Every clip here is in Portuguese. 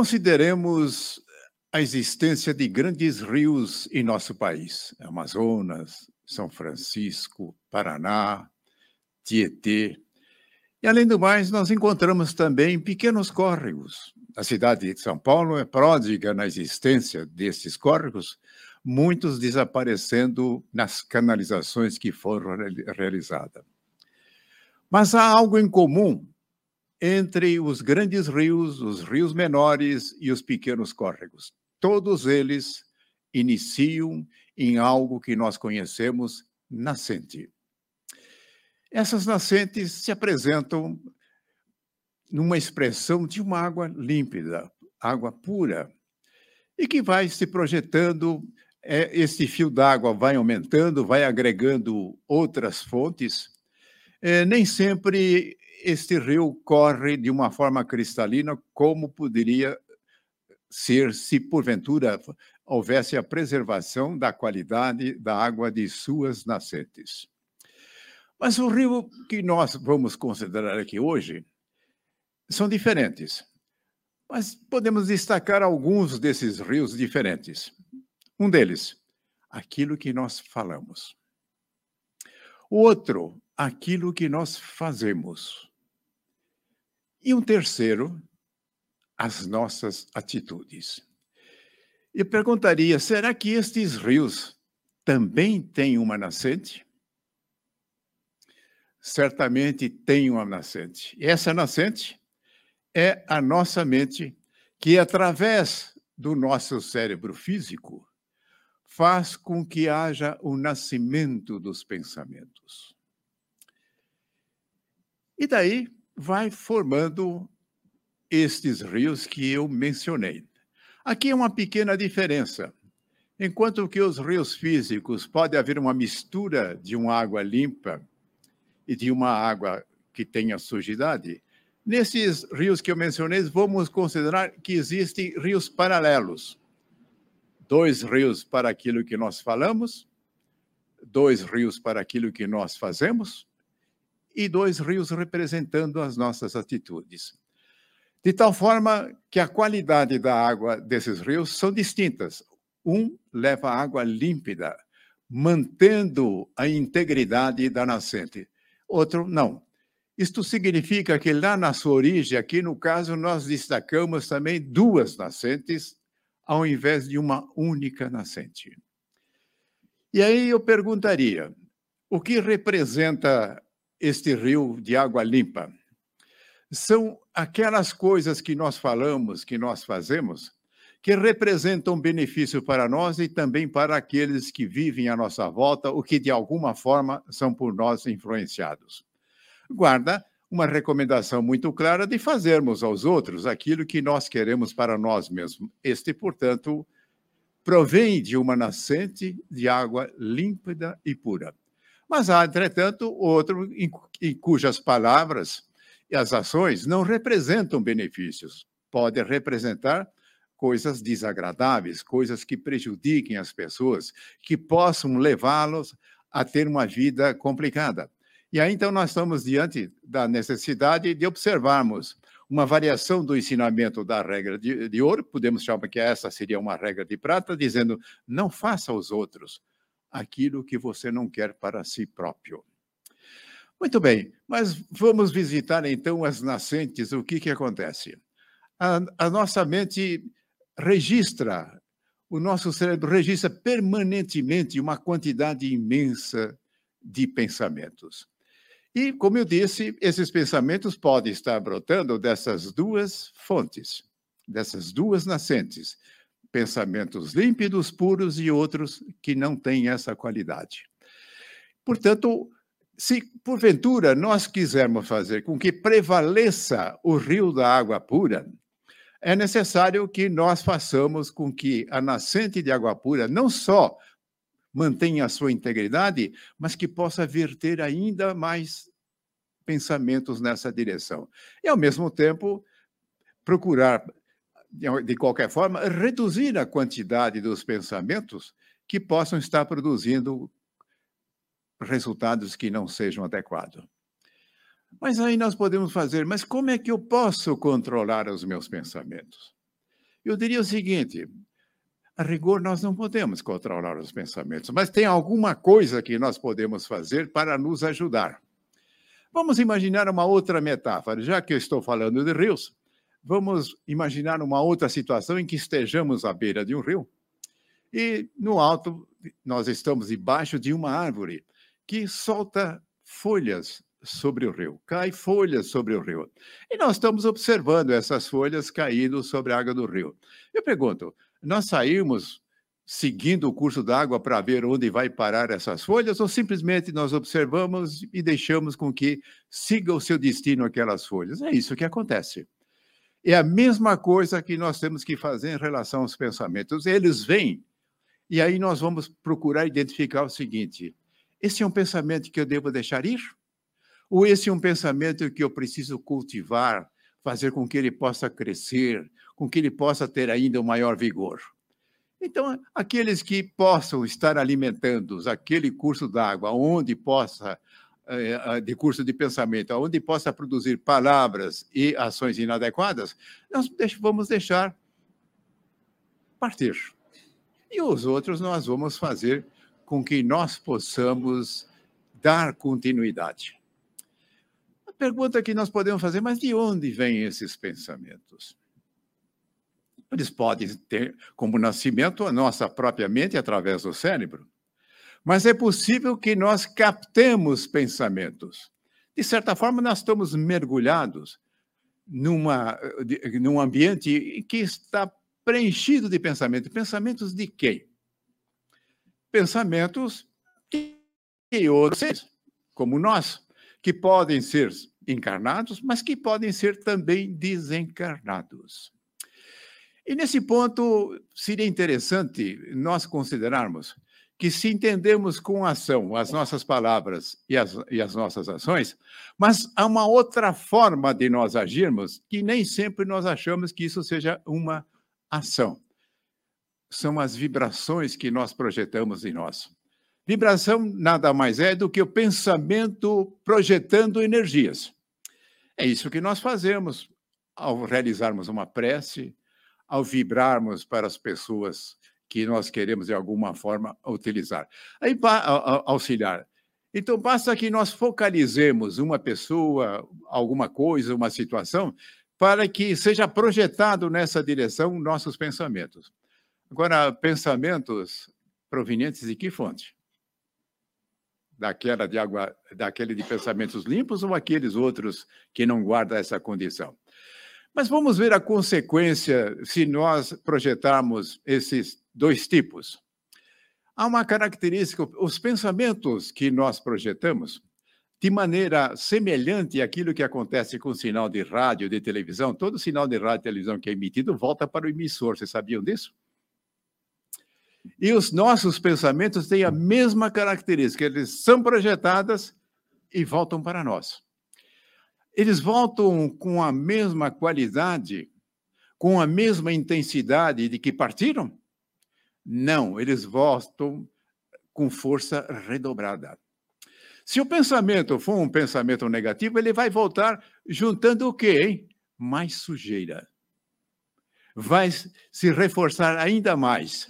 Consideremos a existência de grandes rios em nosso país: Amazonas, São Francisco, Paraná, Tietê. E, além do mais, nós encontramos também pequenos córregos. A cidade de São Paulo é pródiga na existência desses córregos, muitos desaparecendo nas canalizações que foram realizadas. Mas há algo em comum entre os grandes rios, os rios menores e os pequenos córregos. Todos eles iniciam em algo que nós conhecemos nascente. Essas nascentes se apresentam numa expressão de uma água límpida, água pura, e que vai se projetando, é, esse fio d'água vai aumentando, vai agregando outras fontes. É, nem sempre este rio corre de uma forma cristalina, como poderia ser se porventura houvesse a preservação da qualidade da água de suas nascentes. Mas o rio que nós vamos considerar aqui hoje são diferentes. Mas podemos destacar alguns desses rios diferentes. Um deles, aquilo que nós falamos. O outro, aquilo que nós fazemos. E um terceiro, as nossas atitudes. Eu perguntaria: será que estes rios também têm uma nascente? certamente tem uma nascente. E essa nascente é a nossa mente, que através do nosso cérebro físico faz com que haja o nascimento dos pensamentos. E daí vai formando estes rios que eu mencionei. Aqui é uma pequena diferença. Enquanto que os rios físicos pode haver uma mistura de uma água limpa e de uma água que tenha sujidade, nesses rios que eu mencionei, vamos considerar que existem rios paralelos. Dois rios para aquilo que nós falamos, dois rios para aquilo que nós fazemos, e dois rios representando as nossas atitudes. De tal forma que a qualidade da água desses rios são distintas. Um leva água límpida, mantendo a integridade da nascente outro não. Isto significa que lá na sua origem, aqui no caso, nós destacamos também duas nascentes, ao invés de uma única nascente. E aí eu perguntaria: o que representa este rio de água limpa? São aquelas coisas que nós falamos, que nós fazemos, que representam benefício para nós e também para aqueles que vivem à nossa volta ou que, de alguma forma, são por nós influenciados. Guarda uma recomendação muito clara de fazermos aos outros aquilo que nós queremos para nós mesmos. Este, portanto, provém de uma nascente de água límpida e pura. Mas há, entretanto, outro em, em cujas palavras e as ações não representam benefícios. Pode representar coisas desagradáveis, coisas que prejudiquem as pessoas, que possam levá-los a ter uma vida complicada. E aí, então, nós estamos diante da necessidade de observarmos uma variação do ensinamento da regra de, de ouro, podemos chamar que essa seria uma regra de prata, dizendo: não faça aos outros aquilo que você não quer para si próprio. Muito bem, mas vamos visitar então as nascentes, o que, que acontece? A, a nossa mente registra, o nosso cérebro registra permanentemente uma quantidade imensa de pensamentos. E, como eu disse, esses pensamentos podem estar brotando dessas duas fontes, dessas duas nascentes. Pensamentos límpidos, puros e outros que não têm essa qualidade. Portanto, se porventura nós quisermos fazer com que prevaleça o rio da água pura, é necessário que nós façamos com que a nascente de água pura não só mantenha a sua integridade, mas que possa verter ainda mais pensamentos nessa direção. E, ao mesmo tempo, procurar, de qualquer forma, reduzir a quantidade dos pensamentos que possam estar produzindo resultados que não sejam adequados. Mas aí nós podemos fazer, mas como é que eu posso controlar os meus pensamentos? Eu diria o seguinte: a rigor, nós não podemos controlar os pensamentos, mas tem alguma coisa que nós podemos fazer para nos ajudar. Vamos imaginar uma outra metáfora. Já que eu estou falando de rios, vamos imaginar uma outra situação em que estejamos à beira de um rio e no alto nós estamos debaixo de uma árvore que solta folhas sobre o rio, cai folhas sobre o rio. E nós estamos observando essas folhas caindo sobre a água do rio. Eu pergunto, nós saímos seguindo o curso d'água para ver onde vai parar essas folhas ou simplesmente nós observamos e deixamos com que siga o seu destino aquelas folhas? É isso que acontece. É a mesma coisa que nós temos que fazer em relação aos pensamentos. Eles vêm e aí nós vamos procurar identificar o seguinte: esse é um pensamento que eu devo deixar ir? Ou esse é um pensamento que eu preciso cultivar, fazer com que ele possa crescer, com que ele possa ter ainda um maior vigor? Então, aqueles que possam estar alimentando aquele curso d'água, onde possa, de curso de pensamento, onde possa produzir palavras e ações inadequadas, nós vamos deixar partir. E os outros nós vamos fazer com que nós possamos dar continuidade. A pergunta que nós podemos fazer, mas de onde vêm esses pensamentos? Eles podem ter como nascimento a nossa própria mente através do cérebro. Mas é possível que nós captemos pensamentos. De certa forma, nós estamos mergulhados numa, num ambiente que está preenchido de pensamentos. Pensamentos de quem? Pensamentos de outros, como nós, que podem ser encarnados, mas que podem ser também desencarnados. E nesse ponto, seria interessante nós considerarmos que se entendemos com ação as nossas palavras e as, e as nossas ações, mas há uma outra forma de nós agirmos que nem sempre nós achamos que isso seja uma ação. São as vibrações que nós projetamos em nós. Vibração nada mais é do que o pensamento projetando energias. É isso que nós fazemos ao realizarmos uma prece, ao vibrarmos para as pessoas que nós queremos de alguma forma utilizar. Aí, auxiliar. Então, basta que nós focalizemos uma pessoa, alguma coisa, uma situação, para que seja projetado nessa direção nossos pensamentos. Agora, pensamentos provenientes de que fonte? Daquela de água, daquele de pensamentos limpos ou aqueles outros que não guardam essa condição? Mas vamos ver a consequência se nós projetarmos esses dois tipos. Há uma característica, os pensamentos que nós projetamos, de maneira semelhante àquilo que acontece com o sinal de rádio, de televisão, todo sinal de rádio e televisão que é emitido volta para o emissor. Vocês sabiam disso? E os nossos pensamentos têm a mesma característica, eles são projetados e voltam para nós. Eles voltam com a mesma qualidade, com a mesma intensidade de que partiram? Não, eles voltam com força redobrada. Se o pensamento for um pensamento negativo, ele vai voltar juntando o quê, hein? Mais sujeira. Vai se reforçar ainda mais.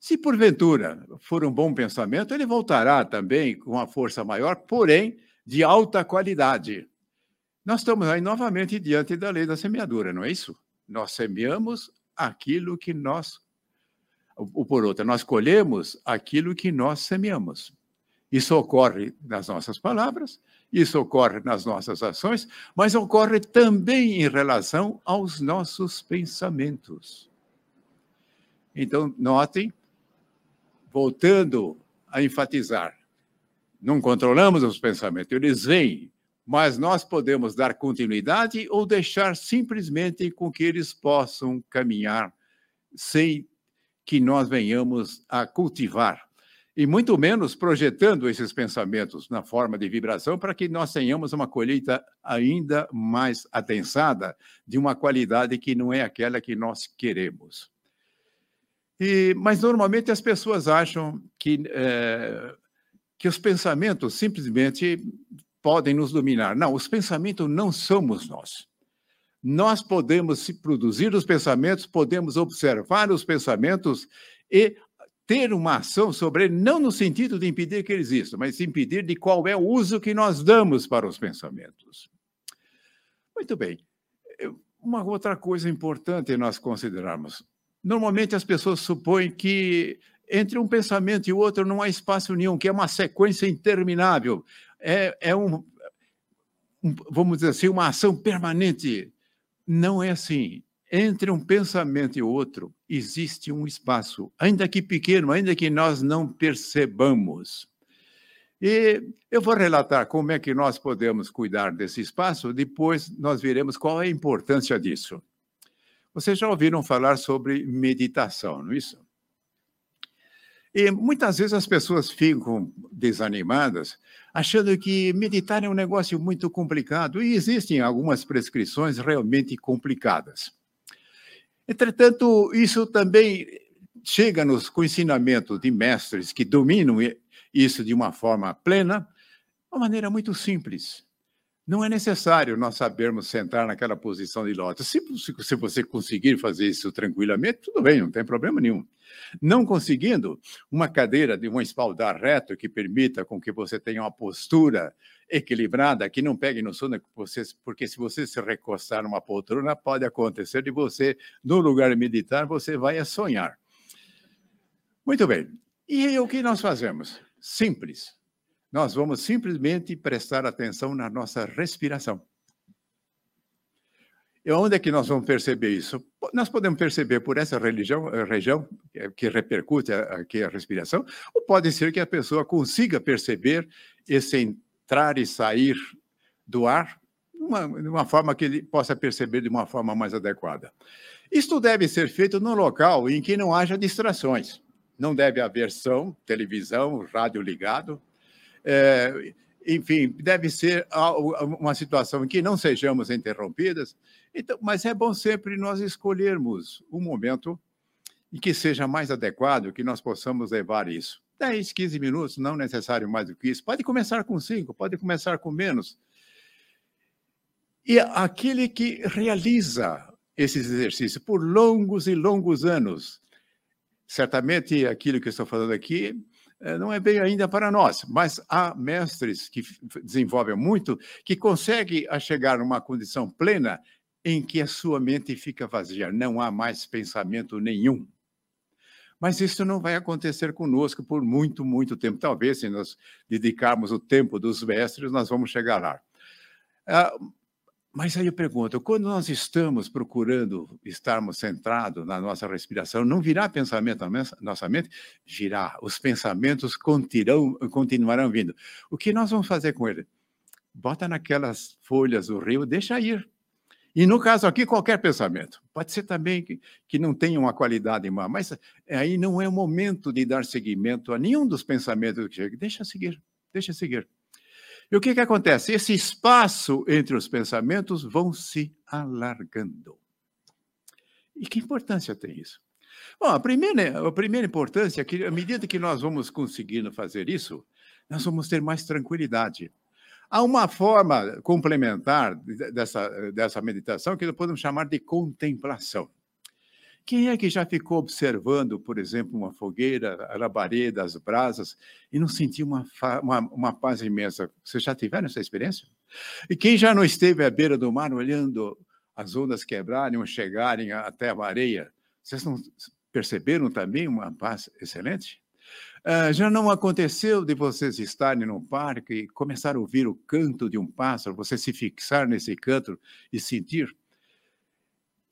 Se porventura for um bom pensamento, ele voltará também com uma força maior, porém de alta qualidade. Nós estamos aí novamente diante da lei da semeadura, não é isso? Nós semeamos aquilo que nós, ou por outra, nós colhemos aquilo que nós semeamos. Isso ocorre nas nossas palavras, isso ocorre nas nossas ações, mas ocorre também em relação aos nossos pensamentos. Então, notem, voltando a enfatizar, não controlamos os pensamentos, eles vêm mas nós podemos dar continuidade ou deixar simplesmente com que eles possam caminhar sem que nós venhamos a cultivar. E muito menos projetando esses pensamentos na forma de vibração para que nós tenhamos uma colheita ainda mais atensada, de uma qualidade que não é aquela que nós queremos. E, mas normalmente as pessoas acham que, é, que os pensamentos simplesmente podem nos dominar. Não, os pensamentos não somos nós. nós podemos produzir os pensamentos, podemos observar os pensamentos e ter uma ação sobre ele, não no sentido de impedir que ele exista, mas impedir de qual é o uso que nós damos para os pensamentos. Muito bem. Uma outra coisa importante nós considerarmos. Normalmente as pessoas supõem que entre um pensamento e outro não há espaço nenhum, que é uma sequência interminável. É, é um, um, vamos dizer assim, uma ação permanente. Não é assim. Entre um pensamento e outro existe um espaço, ainda que pequeno, ainda que nós não percebamos. E eu vou relatar como é que nós podemos cuidar desse espaço, depois nós veremos qual é a importância disso. Vocês já ouviram falar sobre meditação, não é isso? E muitas vezes as pessoas ficam desanimadas, achando que meditar é um negócio muito complicado, e existem algumas prescrições realmente complicadas. Entretanto, isso também chega-nos com ensinamento de mestres que dominam isso de uma forma plena, de uma maneira muito simples. Não é necessário nós sabermos sentar naquela posição de lótus. Se, se, você conseguir fazer isso tranquilamente, tudo bem, não tem problema nenhum. Não conseguindo, uma cadeira de um espaldar reto que permita com que você tenha uma postura equilibrada, que não pegue no sono, porque se você se recostar numa poltrona, pode acontecer de você, no lugar meditar, você vai a sonhar. Muito bem. E o que nós fazemos? Simples. Nós vamos simplesmente prestar atenção na nossa respiração. E onde é que nós vamos perceber isso? Nós podemos perceber por essa religião, eh, região que repercute aqui a respiração, ou pode ser que a pessoa consiga perceber esse entrar e sair do ar uma, de uma forma que ele possa perceber de uma forma mais adequada. Isto deve ser feito no local em que não haja distrações. Não deve haver som, televisão, rádio ligado. É, enfim, deve ser uma situação em que não sejamos interrompidas. Então, mas é bom sempre nós escolhermos um momento em que seja mais adequado, que nós possamos levar isso. 10, 15 minutos, não necessário mais do que isso. Pode começar com 5, pode começar com menos. E aquele que realiza esses exercícios por longos e longos anos, certamente aquilo que estou falando aqui não é bem ainda para nós, mas há mestres que desenvolvem muito, que conseguem chegar a uma condição plena em que a sua mente fica vazia, não há mais pensamento nenhum. Mas isso não vai acontecer conosco por muito, muito tempo. Talvez, se nós dedicarmos o tempo dos mestres, nós vamos chegar lá. Ah, mas aí eu pergunto, quando nós estamos procurando estarmos centrados na nossa respiração, não virá pensamento na nossa mente? Virá. Os pensamentos continuarão, vindo. O que nós vamos fazer com ele? Bota naquelas folhas do rio, deixa ir. E no caso aqui, qualquer pensamento. Pode ser também que, que não tenha uma qualidade má, mas aí não é o momento de dar seguimento a nenhum dos pensamentos que chegam. Deixa seguir, deixa seguir. E o que, que acontece? Esse espaço entre os pensamentos vão se alargando. E que importância tem isso? Bom, a primeira, a primeira importância é que, à medida que nós vamos conseguindo fazer isso, nós vamos ter mais tranquilidade. Há uma forma complementar dessa, dessa meditação que podemos chamar de contemplação. Quem é que já ficou observando, por exemplo, uma fogueira, a labareda, as brasas, e não sentiu uma, uma, uma paz imensa? Vocês já tiveram essa experiência? E quem já não esteve à beira do mar olhando as ondas quebrarem ou chegarem até a areia, vocês não perceberam também uma paz excelente? Uh, já não aconteceu de vocês estarem no parque e começar a ouvir o canto de um pássaro, você se fixar nesse canto e sentir?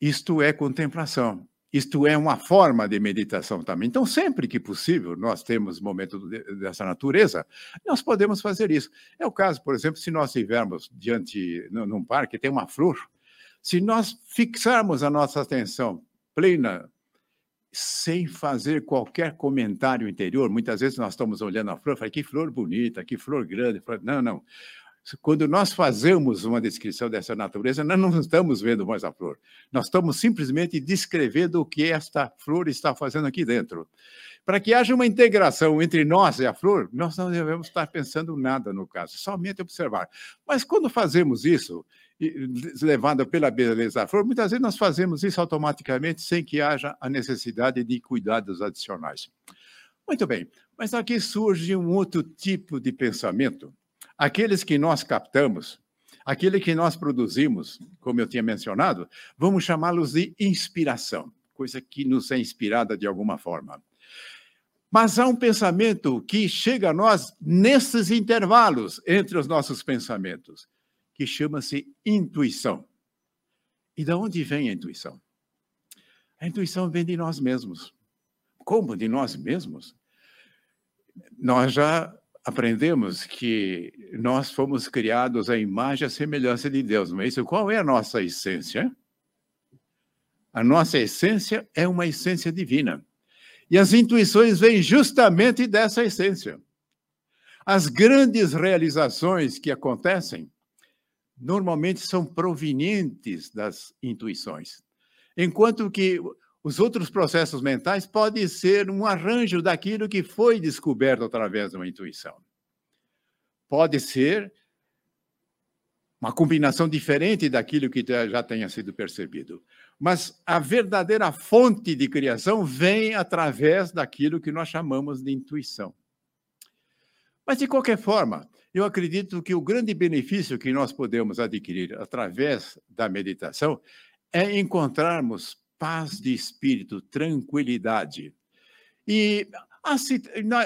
Isto é contemplação. Isto é uma forma de meditação também. Então, sempre que possível, nós temos momentos dessa natureza, nós podemos fazer isso. É o caso, por exemplo, se nós estivermos diante, num parque, tem uma flor, se nós fixarmos a nossa atenção plena sem fazer qualquer comentário interior. Muitas vezes nós estamos olhando a flor, falamos, que flor bonita, que flor grande. Não, não. Quando nós fazemos uma descrição dessa natureza, nós não estamos vendo mais a flor. Nós estamos simplesmente descrevendo o que esta flor está fazendo aqui dentro. Para que haja uma integração entre nós e a flor, nós não devemos estar pensando nada no caso, somente observar. Mas quando fazemos isso, levada pela beleza da flor, muitas vezes nós fazemos isso automaticamente sem que haja a necessidade de cuidados adicionais. Muito bem, mas aqui surge um outro tipo de pensamento. Aqueles que nós captamos, aquele que nós produzimos, como eu tinha mencionado, vamos chamá-los de inspiração, coisa que nos é inspirada de alguma forma. Mas há um pensamento que chega a nós nesses intervalos entre os nossos pensamentos que chama-se intuição. E de onde vem a intuição? A intuição vem de nós mesmos. Como de nós mesmos? Nós já aprendemos que nós fomos criados à imagem e à semelhança de Deus, mas isso qual é a nossa essência? A nossa essência é uma essência divina. E as intuições vêm justamente dessa essência. As grandes realizações que acontecem normalmente são provenientes das intuições, enquanto que os outros processos mentais podem ser um arranjo daquilo que foi descoberto através de uma intuição. Pode ser uma combinação diferente daquilo que já tenha sido percebido. Mas a verdadeira fonte de criação vem através daquilo que nós chamamos de intuição. Mas, de qualquer forma, eu acredito que o grande benefício que nós podemos adquirir através da meditação é encontrarmos paz de espírito, tranquilidade. E há,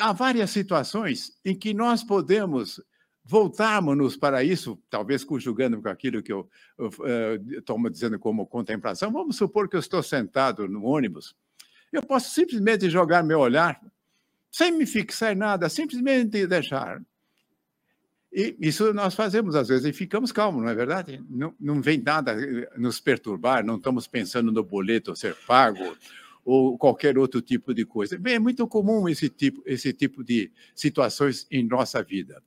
há várias situações em que nós podemos voltarmos para isso, talvez conjugando com aquilo que eu estou uh, dizendo como contemplação. Vamos supor que eu estou sentado no ônibus. Eu posso simplesmente jogar meu olhar, sem me fixar em nada, simplesmente deixar e isso nós fazemos às vezes e ficamos calmos, não é verdade? Não, não vem nada eh, nos perturbar, não estamos pensando no boleto ser pago ou qualquer outro tipo de coisa. Bem, é muito comum esse tipo, esse tipo de situações em nossa vida.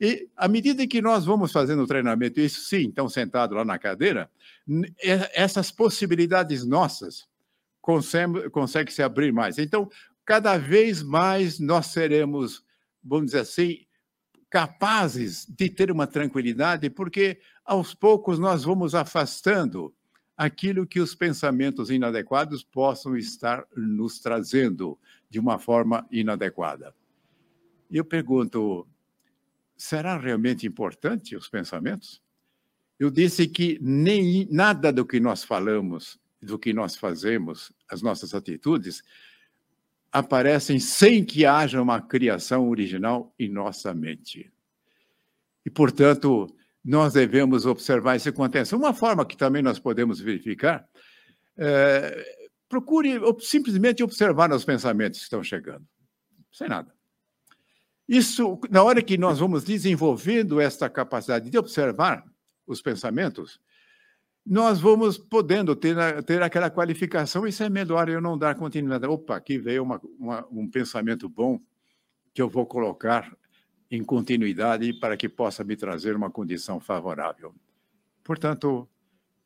E à medida que nós vamos fazendo o treinamento, isso sim, então sentado lá na cadeira, essas possibilidades nossas conseguem, conseguem se abrir mais. Então, cada vez mais nós seremos, vamos dizer assim, capazes de ter uma tranquilidade, porque aos poucos nós vamos afastando aquilo que os pensamentos inadequados possam estar nos trazendo de uma forma inadequada. E eu pergunto, será realmente importante os pensamentos? Eu disse que nem nada do que nós falamos, do que nós fazemos, as nossas atitudes, aparecem sem que haja uma criação original em nossa mente. E, portanto, nós devemos observar isso com atenção. Uma forma que também nós podemos verificar, é, procure simplesmente observar os pensamentos que estão chegando, sem nada. Isso, na hora que nós vamos desenvolvendo esta capacidade de observar os pensamentos, nós vamos podendo ter, ter aquela qualificação, isso é melhor eu não dar continuidade. Opa, aqui veio uma, uma, um pensamento bom que eu vou colocar em continuidade para que possa me trazer uma condição favorável. Portanto,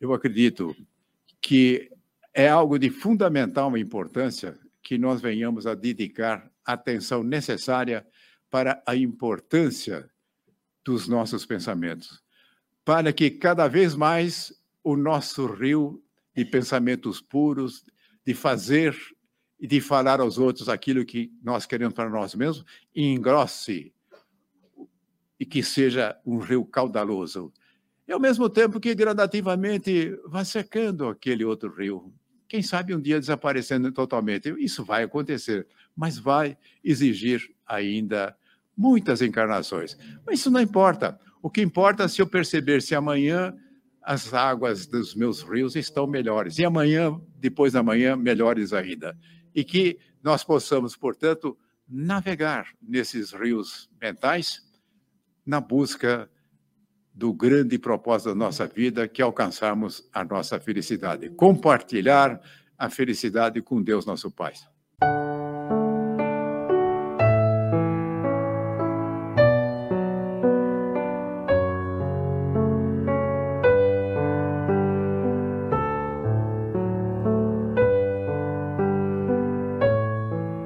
eu acredito que é algo de fundamental importância que nós venhamos a dedicar atenção necessária para a importância dos nossos pensamentos, para que cada vez mais o nosso rio de pensamentos puros, de fazer e de falar aos outros aquilo que nós queremos para nós mesmos, engrosse e que seja um rio caudaloso. E ao mesmo tempo que gradativamente vá secando aquele outro rio. Quem sabe um dia desaparecendo totalmente. Isso vai acontecer, mas vai exigir ainda muitas encarnações. Mas isso não importa. O que importa é se eu perceber se amanhã as águas dos meus rios estão melhores. E amanhã, depois da manhã, melhores ainda. E que nós possamos, portanto, navegar nesses rios mentais na busca do grande propósito da nossa vida, que é alcançarmos a nossa felicidade. Compartilhar a felicidade com Deus, nosso Pai.